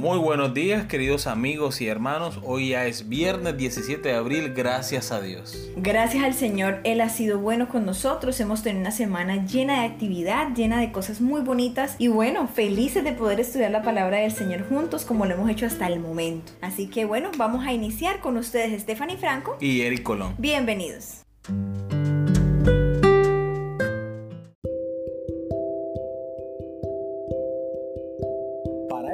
Muy buenos días queridos amigos y hermanos, hoy ya es viernes 17 de abril, gracias a Dios. Gracias al Señor, Él ha sido bueno con nosotros, hemos tenido una semana llena de actividad, llena de cosas muy bonitas y bueno, felices de poder estudiar la palabra del Señor juntos como lo hemos hecho hasta el momento. Así que bueno, vamos a iniciar con ustedes Stephanie Franco y Eric Colón. Bienvenidos.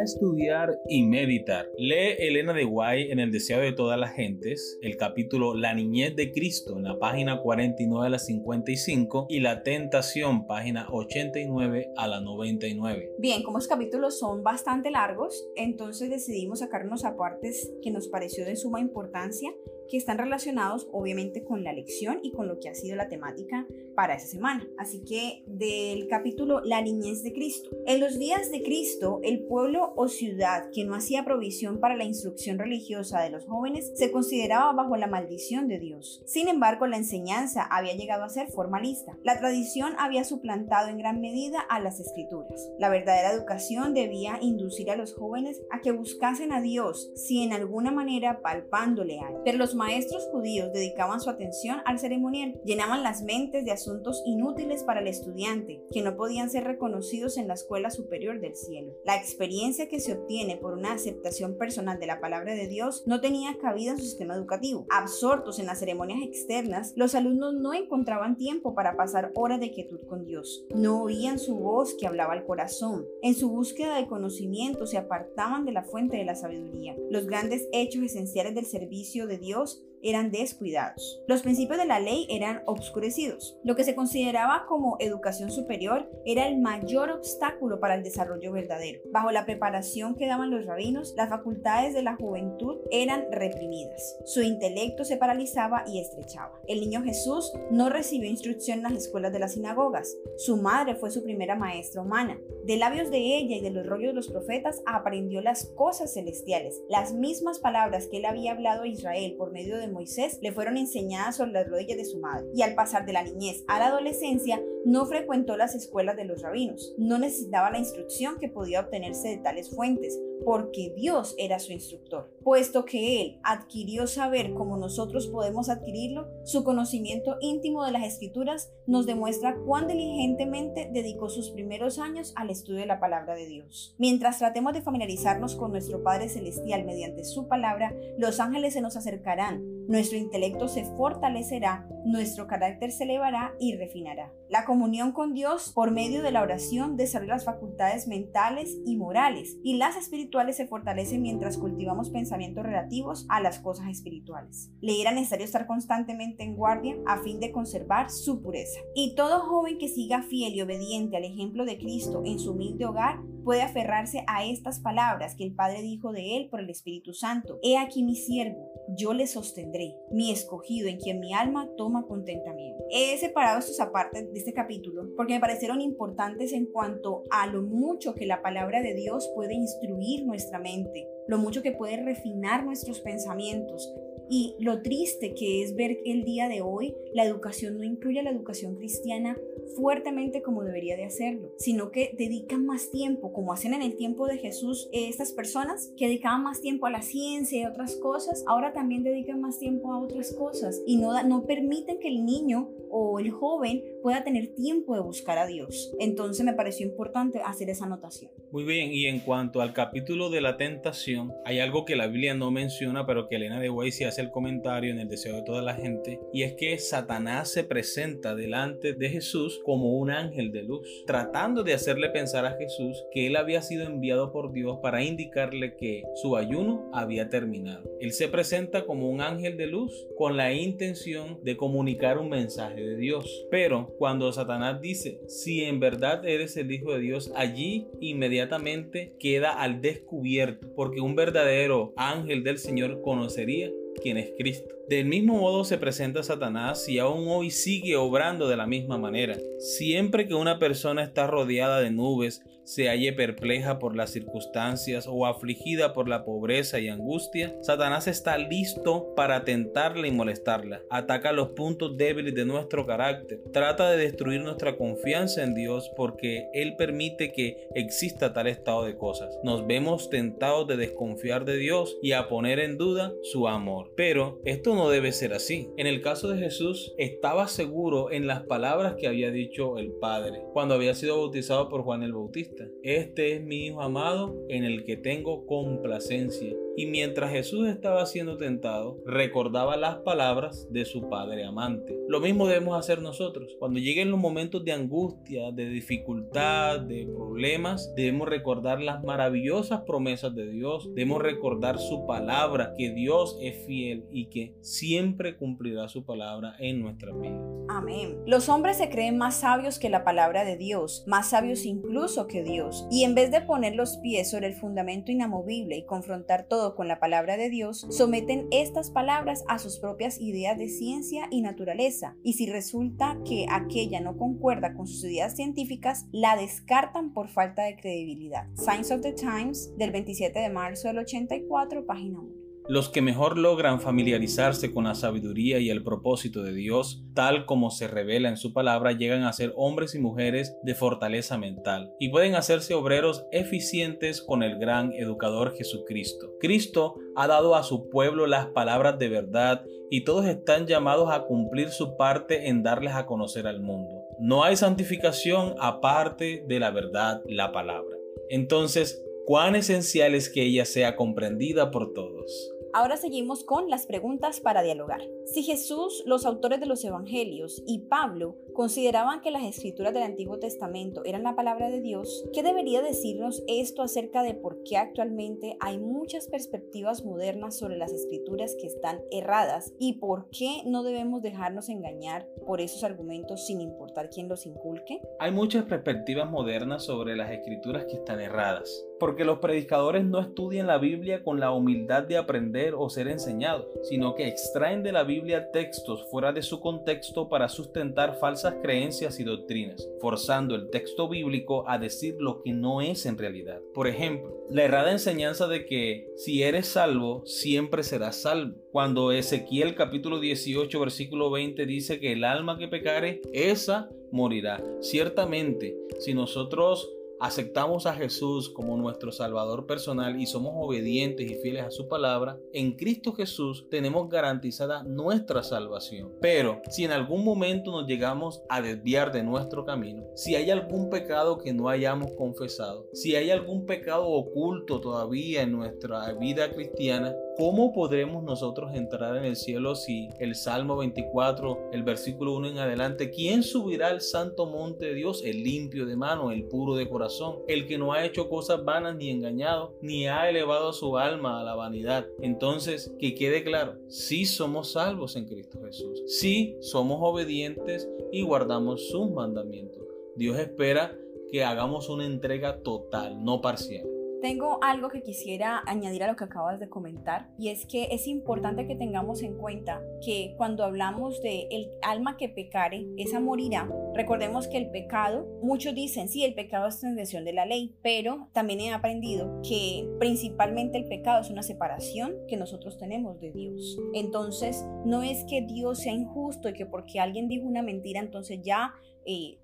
Estudiar y meditar. Lee Elena de Guay en El deseo de todas las gentes, el capítulo La niñez de Cristo en la página 49 a la 55 y La tentación página 89 a la 99. Bien, como los capítulos son bastante largos, entonces decidimos sacarnos apartes que nos pareció de suma importancia que están relacionados obviamente con la lección y con lo que ha sido la temática para esa semana. Así que del capítulo La niñez de Cristo. En los días de Cristo, el pueblo o ciudad que no hacía provisión para la instrucción religiosa de los jóvenes se consideraba bajo la maldición de Dios. Sin embargo, la enseñanza había llegado a ser formalista. La tradición había suplantado en gran medida a las escrituras. La verdadera educación debía inducir a los jóvenes a que buscasen a Dios si en alguna manera palpándole a él. Maestros judíos dedicaban su atención al ceremonial, llenaban las mentes de asuntos inútiles para el estudiante, que no podían ser reconocidos en la escuela superior del cielo. La experiencia que se obtiene por una aceptación personal de la palabra de Dios no tenía cabida en su sistema educativo. Absortos en las ceremonias externas, los alumnos no encontraban tiempo para pasar horas de quietud con Dios. No oían su voz que hablaba al corazón. En su búsqueda de conocimiento se apartaban de la fuente de la sabiduría. Los grandes hechos esenciales del servicio de Dios house eran descuidados. Los principios de la ley eran obscurecidos. Lo que se consideraba como educación superior era el mayor obstáculo para el desarrollo verdadero. Bajo la preparación que daban los rabinos, las facultades de la juventud eran reprimidas. Su intelecto se paralizaba y estrechaba. El niño Jesús no recibió instrucción en las escuelas de las sinagogas. Su madre fue su primera maestra humana. De labios de ella y de los rollos de los profetas aprendió las cosas celestiales, las mismas palabras que él había hablado a Israel por medio de Moisés le fueron enseñadas sobre las rodillas de su madre, y al pasar de la niñez a la adolescencia no frecuentó las escuelas de los rabinos, no necesitaba la instrucción que podía obtenerse de tales fuentes, porque Dios era su instructor. Puesto que Él adquirió saber como nosotros podemos adquirirlo, su conocimiento íntimo de las escrituras nos demuestra cuán diligentemente dedicó sus primeros años al estudio de la palabra de Dios. Mientras tratemos de familiarizarnos con nuestro Padre Celestial mediante su palabra, los ángeles se nos acercarán nuestro intelecto se fortalecerá, nuestro carácter se elevará y refinará. La comunión con Dios por medio de la oración desarrolla las facultades mentales y morales, y las espirituales se fortalecen mientras cultivamos pensamientos relativos a las cosas espirituales. Le era necesario estar constantemente en guardia a fin de conservar su pureza. Y todo joven que siga fiel y obediente al ejemplo de Cristo en su humilde hogar puede aferrarse a estas palabras que el Padre dijo de él por el Espíritu Santo. He aquí mi siervo, yo le sostendré, mi escogido en quien mi alma toma contentamiento. He separado estos apartes de este capítulo porque me parecieron importantes en cuanto a lo mucho que la palabra de Dios puede instruir nuestra mente, lo mucho que puede refinar nuestros pensamientos, y lo triste que es ver el día de hoy la educación no incluye la educación cristiana fuertemente como debería de hacerlo, sino que dedican más tiempo, como hacen en el tiempo de Jesús estas personas que dedicaban más tiempo a la ciencia y a otras cosas, ahora también dedican más tiempo a otras cosas y no, no permiten que el niño o el joven pueda tener tiempo de buscar a Dios. Entonces me pareció importante hacer esa anotación. Muy bien, y en cuanto al capítulo de la tentación, hay algo que la Biblia no menciona, pero que Elena de Guay sí el comentario en el deseo de toda la gente, y es que Satanás se presenta delante de Jesús como un ángel de luz, tratando de hacerle pensar a Jesús que él había sido enviado por Dios para indicarle que su ayuno había terminado. Él se presenta como un ángel de luz con la intención de comunicar un mensaje de Dios. Pero cuando Satanás dice, si en verdad eres el Hijo de Dios, allí inmediatamente queda al descubierto, porque un verdadero ángel del Señor conocería quien es Cristo. Del mismo modo se presenta Satanás y aún hoy sigue obrando de la misma manera. Siempre que una persona está rodeada de nubes, se halle perpleja por las circunstancias o afligida por la pobreza y angustia, Satanás está listo para tentarla y molestarla. Ataca los puntos débiles de nuestro carácter. Trata de destruir nuestra confianza en Dios porque Él permite que exista tal estado de cosas. Nos vemos tentados de desconfiar de Dios y a poner en duda su amor. Pero esto no debe ser así. En el caso de Jesús, estaba seguro en las palabras que había dicho el Padre cuando había sido bautizado por Juan el Bautista. Este es mi Hijo amado en el que tengo complacencia. Y mientras Jesús estaba siendo tentado, recordaba las palabras de su Padre amante. Lo mismo debemos hacer nosotros. Cuando lleguen los momentos de angustia, de dificultad, de problemas, debemos recordar las maravillosas promesas de Dios. Debemos recordar su palabra, que Dios es fiel y que siempre cumplirá su palabra en nuestras vidas. Amén. Los hombres se creen más sabios que la palabra de Dios, más sabios incluso que Dios. Y en vez de poner los pies sobre el fundamento inamovible y confrontar todo con la palabra de Dios, someten estas palabras a sus propias ideas de ciencia y naturaleza. Y si resulta que aquella no concuerda con sus ideas científicas, la descartan por falta de credibilidad. Science of the Times del 27 de marzo del 84, página 1. Los que mejor logran familiarizarse con la sabiduría y el propósito de Dios, tal como se revela en su palabra, llegan a ser hombres y mujeres de fortaleza mental y pueden hacerse obreros eficientes con el gran educador Jesucristo. Cristo ha dado a su pueblo las palabras de verdad y todos están llamados a cumplir su parte en darles a conocer al mundo. No hay santificación aparte de la verdad, la palabra. Entonces, cuán esencial es que ella sea comprendida por todos. Ahora seguimos con las preguntas para dialogar. Si Jesús, los autores de los Evangelios y Pablo consideraban que las escrituras del Antiguo Testamento eran la palabra de Dios, ¿qué debería decirnos esto acerca de por qué actualmente hay muchas perspectivas modernas sobre las escrituras que están erradas y por qué no debemos dejarnos engañar por esos argumentos sin importar quién los inculque? Hay muchas perspectivas modernas sobre las escrituras que están erradas porque los predicadores no estudian la Biblia con la humildad de aprender o ser enseñados, sino que extraen de la Biblia textos fuera de su contexto para sustentar falsas creencias y doctrinas, forzando el texto bíblico a decir lo que no es en realidad. Por ejemplo, la errada enseñanza de que si eres salvo, siempre serás salvo. Cuando Ezequiel capítulo 18 versículo 20 dice que el alma que pecare, esa morirá. Ciertamente, si nosotros aceptamos a Jesús como nuestro Salvador personal y somos obedientes y fieles a su palabra, en Cristo Jesús tenemos garantizada nuestra salvación. Pero si en algún momento nos llegamos a desviar de nuestro camino, si hay algún pecado que no hayamos confesado, si hay algún pecado oculto todavía en nuestra vida cristiana, ¿Cómo podremos nosotros entrar en el cielo si el Salmo 24, el versículo 1 en adelante, ¿quién subirá al santo monte de Dios? El limpio de mano, el puro de corazón, el que no ha hecho cosas vanas ni engañado, ni ha elevado su alma a la vanidad. Entonces, que quede claro, sí somos salvos en Cristo Jesús, sí somos obedientes y guardamos sus mandamientos. Dios espera que hagamos una entrega total, no parcial. Tengo algo que quisiera añadir a lo que acabas de comentar y es que es importante que tengamos en cuenta que cuando hablamos de el alma que pecare, esa morirá. Recordemos que el pecado, muchos dicen, sí, el pecado es transgresión de la ley, pero también he aprendido que principalmente el pecado es una separación que nosotros tenemos de Dios. Entonces, no es que Dios sea injusto y que porque alguien dijo una mentira, entonces ya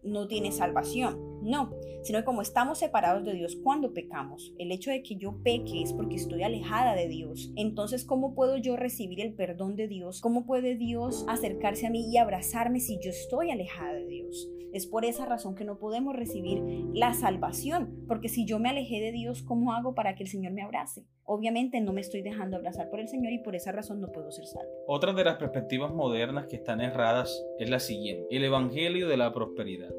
no tiene salvación. No, sino como estamos separados de Dios cuando pecamos, el hecho de que yo peque es porque estoy alejada de Dios. Entonces, ¿cómo puedo yo recibir el perdón de Dios? ¿Cómo puede Dios acercarse a mí y abrazarme si yo estoy alejada de Dios? Es por esa razón que no podemos recibir la salvación, porque si yo me alejé de Dios, ¿cómo hago para que el Señor me abrace? Obviamente no me estoy dejando abrazar por el Señor y por esa razón no puedo ser salvo. Otra de las perspectivas modernas que están erradas es la siguiente, el Evangelio de la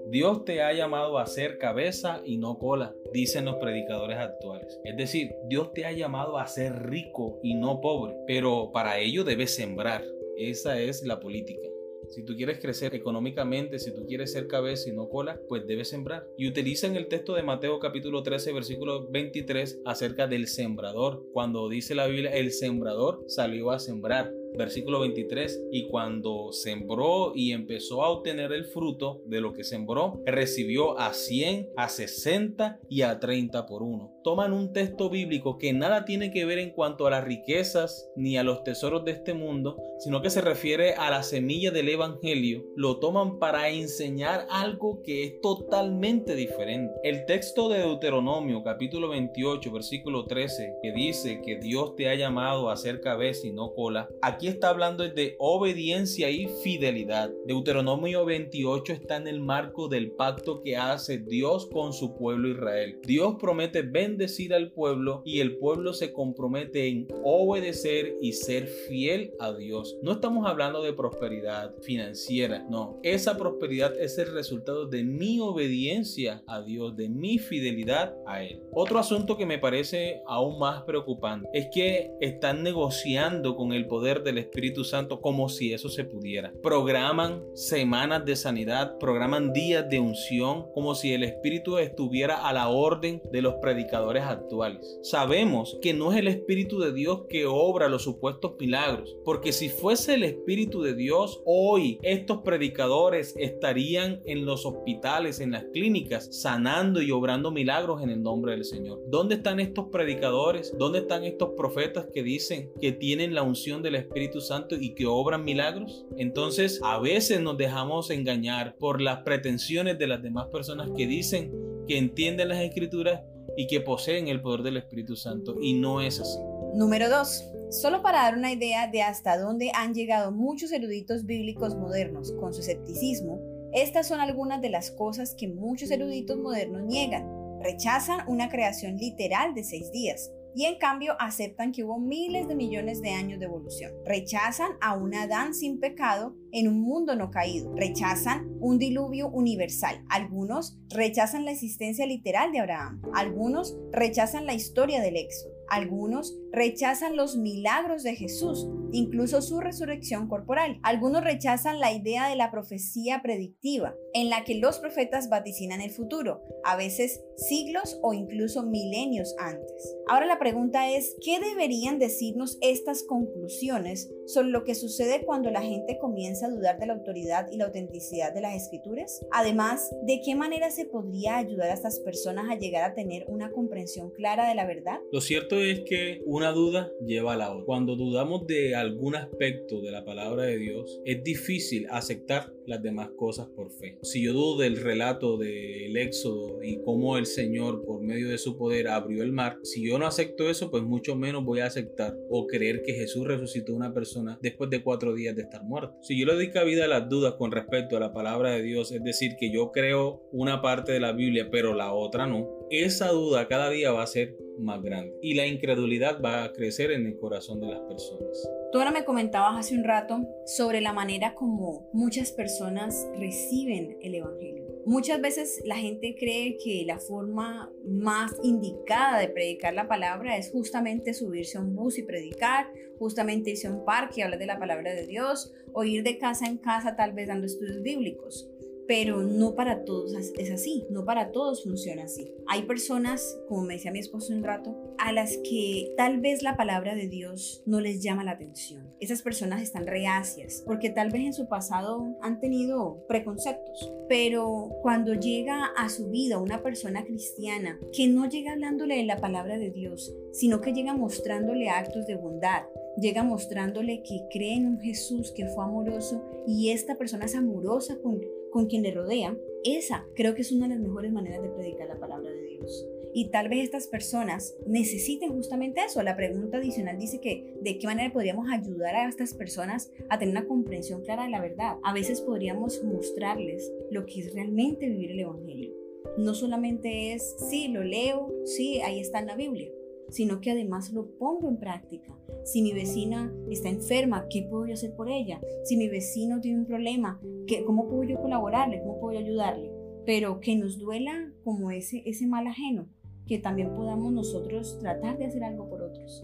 Dios te ha llamado a ser cabeza y no cola, dicen los predicadores actuales. Es decir, Dios te ha llamado a ser rico y no pobre, pero para ello debes sembrar. Esa es la política. Si tú quieres crecer económicamente, si tú quieres ser cabeza y no cola, pues debes sembrar. Y utilizan el texto de Mateo capítulo 13, versículo 23 acerca del sembrador. Cuando dice la Biblia, el sembrador salió a sembrar. Versículo 23, y cuando sembró y empezó a obtener el fruto de lo que sembró, recibió a 100, a 60 y a 30 por uno. Toman un texto bíblico que nada tiene que ver en cuanto a las riquezas ni a los tesoros de este mundo, sino que se refiere a la semilla del Evangelio, lo toman para enseñar algo que es totalmente diferente. El texto de Deuteronomio capítulo 28 versículo 13 que dice que Dios te ha llamado a ser cabeza y no cola, aquí está hablando de obediencia y fidelidad. Deuteronomio 28 está en el marco del pacto que hace Dios con su pueblo Israel. Dios promete bendecir al pueblo y el pueblo se compromete en obedecer y ser fiel a Dios. No estamos hablando de prosperidad financiera, no. Esa prosperidad es el resultado de mi obediencia a Dios, de mi fidelidad a Él. Otro asunto que me parece aún más preocupante es que están negociando con el poder del Espíritu Santo como si eso se pudiera. Programan semanas de sanidad, programan días de unción como si el Espíritu estuviera a la orden de los predicadores actuales. Sabemos que no es el Espíritu de Dios que obra los supuestos milagros, porque si fuese el Espíritu de Dios, hoy estos predicadores estarían en los hospitales, en las clínicas, sanando y obrando milagros en el nombre del Señor. ¿Dónde están estos predicadores? ¿Dónde están estos profetas que dicen que tienen la unción del Espíritu Santo y que obran milagros? Entonces, a veces nos dejamos engañar por las pretensiones de las demás personas que dicen que entienden las escrituras y que poseen el poder del Espíritu Santo y no es así. Número 2. Solo para dar una idea de hasta dónde han llegado muchos eruditos bíblicos modernos con su escepticismo, estas son algunas de las cosas que muchos eruditos modernos niegan. Rechazan una creación literal de seis días, y en cambio aceptan que hubo miles de millones de años de evolución. Rechazan a un Adán sin pecado en un mundo no caído. Rechazan un diluvio universal. Algunos rechazan la existencia literal de Abraham. Algunos rechazan la historia del Éxodo. Algunos rechazan los milagros de Jesús, incluso su resurrección corporal. Algunos rechazan la idea de la profecía predictiva, en la que los profetas vaticinan el futuro, a veces siglos o incluso milenios antes. Ahora la pregunta es, ¿qué deberían decirnos estas conclusiones sobre lo que sucede cuando la gente comienza a dudar de la autoridad y la autenticidad de las escrituras? Además, ¿de qué manera se podría ayudar a estas personas a llegar a tener una comprensión clara de la verdad? Lo cierto es que una duda lleva a la otra. Cuando dudamos de algún aspecto de la palabra de Dios, es difícil aceptar las demás cosas por fe. Si yo dudo del relato del Éxodo y cómo el Señor por medio de su poder abrió el mar, si yo no acepto eso, pues mucho menos voy a aceptar o creer que Jesús resucitó a una persona después de cuatro días de estar muerto. Si yo le doy cabida a las dudas con respecto a la palabra de Dios, es decir, que yo creo una parte de la Biblia pero la otra no, esa duda cada día va a ser más grande y la incredulidad va a crecer en el corazón de las personas. Tú ahora me comentabas hace un rato sobre la manera como muchas personas reciben el Evangelio. Muchas veces la gente cree que la forma más indicada de predicar la palabra es justamente subirse a un bus y predicar, justamente irse a un parque y hablar de la palabra de Dios, o ir de casa en casa tal vez dando estudios bíblicos pero no para todos es así, no para todos funciona así. Hay personas, como me decía mi esposo un rato, a las que tal vez la palabra de Dios no les llama la atención. Esas personas están reacias porque tal vez en su pasado han tenido preconceptos, pero cuando llega a su vida una persona cristiana que no llega hablándole de la palabra de Dios, sino que llega mostrándole actos de bondad, llega mostrándole que cree en un Jesús que fue amoroso y esta persona es amorosa con con quien le rodea, esa creo que es una de las mejores maneras de predicar la palabra de Dios. Y tal vez estas personas necesiten justamente eso. La pregunta adicional dice que de qué manera podríamos ayudar a estas personas a tener una comprensión clara de la verdad. A veces podríamos mostrarles lo que es realmente vivir el Evangelio. No solamente es, sí, lo leo, sí, ahí está en la Biblia, sino que además lo pongo en práctica. Si mi vecina está enferma, ¿qué puedo yo hacer por ella? Si mi vecino tiene un problema, ¿qué, ¿cómo puedo yo colaborarle? ¿Cómo puedo yo ayudarle? Pero que nos duela como ese, ese mal ajeno, que también podamos nosotros tratar de hacer algo por otros.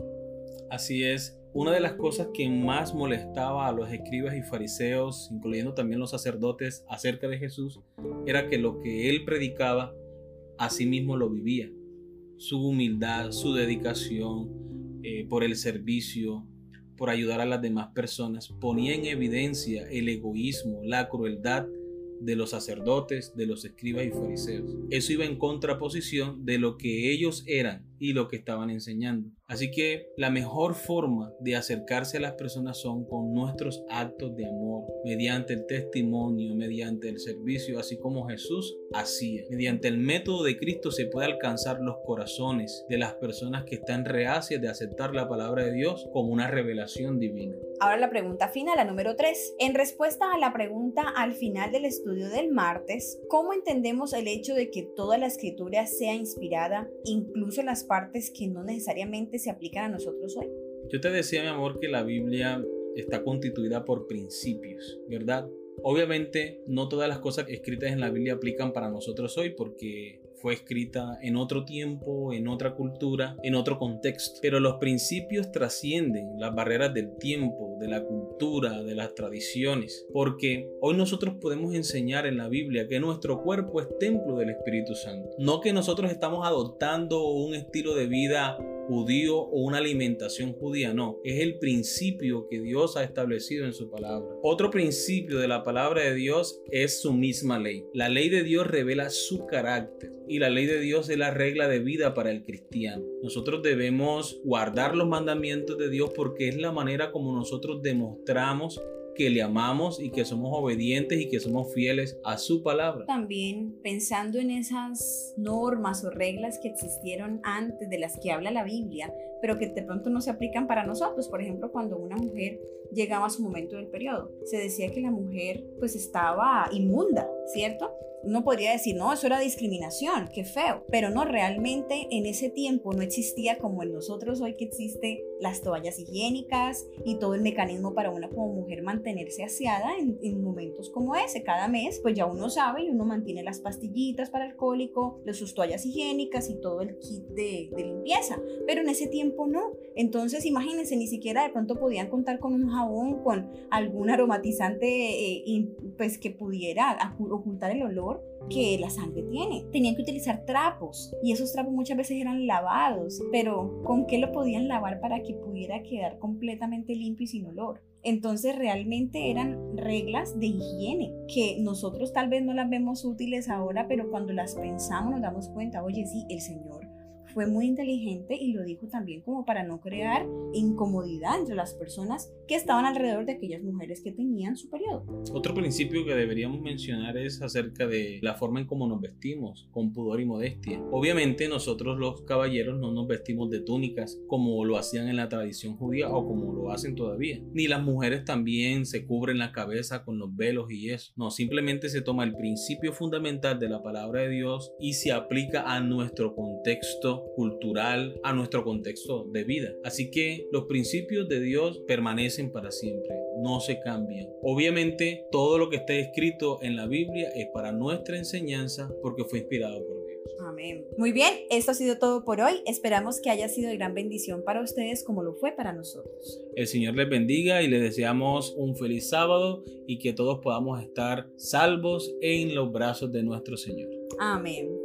Así es. Una de las cosas que más molestaba a los escribas y fariseos, incluyendo también los sacerdotes, acerca de Jesús, era que lo que él predicaba, a sí mismo lo vivía su humildad, su dedicación eh, por el servicio, por ayudar a las demás personas ponía en evidencia el egoísmo, la crueldad de los sacerdotes, de los escribas y fariseos. Eso iba en contraposición de lo que ellos eran y lo que estaban enseñando. Así que la mejor forma de acercarse a las personas son con nuestros actos de amor, mediante el testimonio, mediante el servicio, así como Jesús hacía. Mediante el método de Cristo se puede alcanzar los corazones de las personas que están reacias de aceptar la palabra de Dios como una revelación divina. Ahora la pregunta final, la número 3. En respuesta a la pregunta al final del estudio del martes, ¿cómo entendemos el hecho de que toda la escritura sea inspirada, incluso las partes que no necesariamente se aplican a nosotros hoy? Yo te decía, mi amor, que la Biblia está constituida por principios, ¿verdad? Obviamente no todas las cosas escritas en la Biblia aplican para nosotros hoy porque fue escrita en otro tiempo, en otra cultura, en otro contexto. Pero los principios trascienden las barreras del tiempo, de la cultura, de las tradiciones. Porque hoy nosotros podemos enseñar en la Biblia que nuestro cuerpo es templo del Espíritu Santo. No que nosotros estamos adoptando un estilo de vida judío o una alimentación judía, no, es el principio que Dios ha establecido en su palabra. Otro principio de la palabra de Dios es su misma ley. La ley de Dios revela su carácter y la ley de Dios es la regla de vida para el cristiano. Nosotros debemos guardar los mandamientos de Dios porque es la manera como nosotros demostramos que le amamos y que somos obedientes y que somos fieles a su palabra. También pensando en esas normas o reglas que existieron antes de las que habla la Biblia, pero que de pronto no se aplican para nosotros. Por ejemplo, cuando una mujer llegaba a su momento del periodo, se decía que la mujer pues estaba inmunda, ¿cierto? uno podría decir, no, eso era discriminación, qué feo, pero no, realmente en ese tiempo no existía como en nosotros hoy que existe las toallas higiénicas y todo el mecanismo para una como mujer mantenerse aseada en, momentos como ese. Cada mes, pues ya uno sabe y uno mantiene las pastillitas para el cólico, sus toallas higiénicas y todo el kit de, limpieza, pero en ese tiempo no. Entonces, imagínense, ni siquiera de pronto podían contar con un jabón, con algún aromatizante, eh, pues que pudiera ocultar el olor que la sangre tiene. Tenían que utilizar trapos y esos trapos muchas veces eran lavados, pero ¿con qué lo podían lavar para que pudiera quedar completamente limpio y sin olor? Entonces realmente eran reglas de higiene que nosotros tal vez no las vemos útiles ahora, pero cuando las pensamos nos damos cuenta, oye, sí, el Señor fue muy inteligente y lo dijo también como para no crear incomodidad entre las personas que estaban alrededor de aquellas mujeres que tenían su periodo. Otro principio que deberíamos mencionar es acerca de la forma en cómo nos vestimos, con pudor y modestia. Obviamente nosotros los caballeros no nos vestimos de túnicas como lo hacían en la tradición judía o como lo hacen todavía. Ni las mujeres también se cubren la cabeza con los velos y eso. No, simplemente se toma el principio fundamental de la palabra de Dios y se aplica a nuestro contexto cultural, a nuestro contexto de vida. Así que los principios de Dios permanecen para siempre, no se cambian. Obviamente todo lo que está escrito en la Biblia es para nuestra enseñanza porque fue inspirado por Dios. Amén. Muy bien, esto ha sido todo por hoy. Esperamos que haya sido de gran bendición para ustedes como lo fue para nosotros. El Señor les bendiga y les deseamos un feliz sábado y que todos podamos estar salvos en los brazos de nuestro Señor. Amén.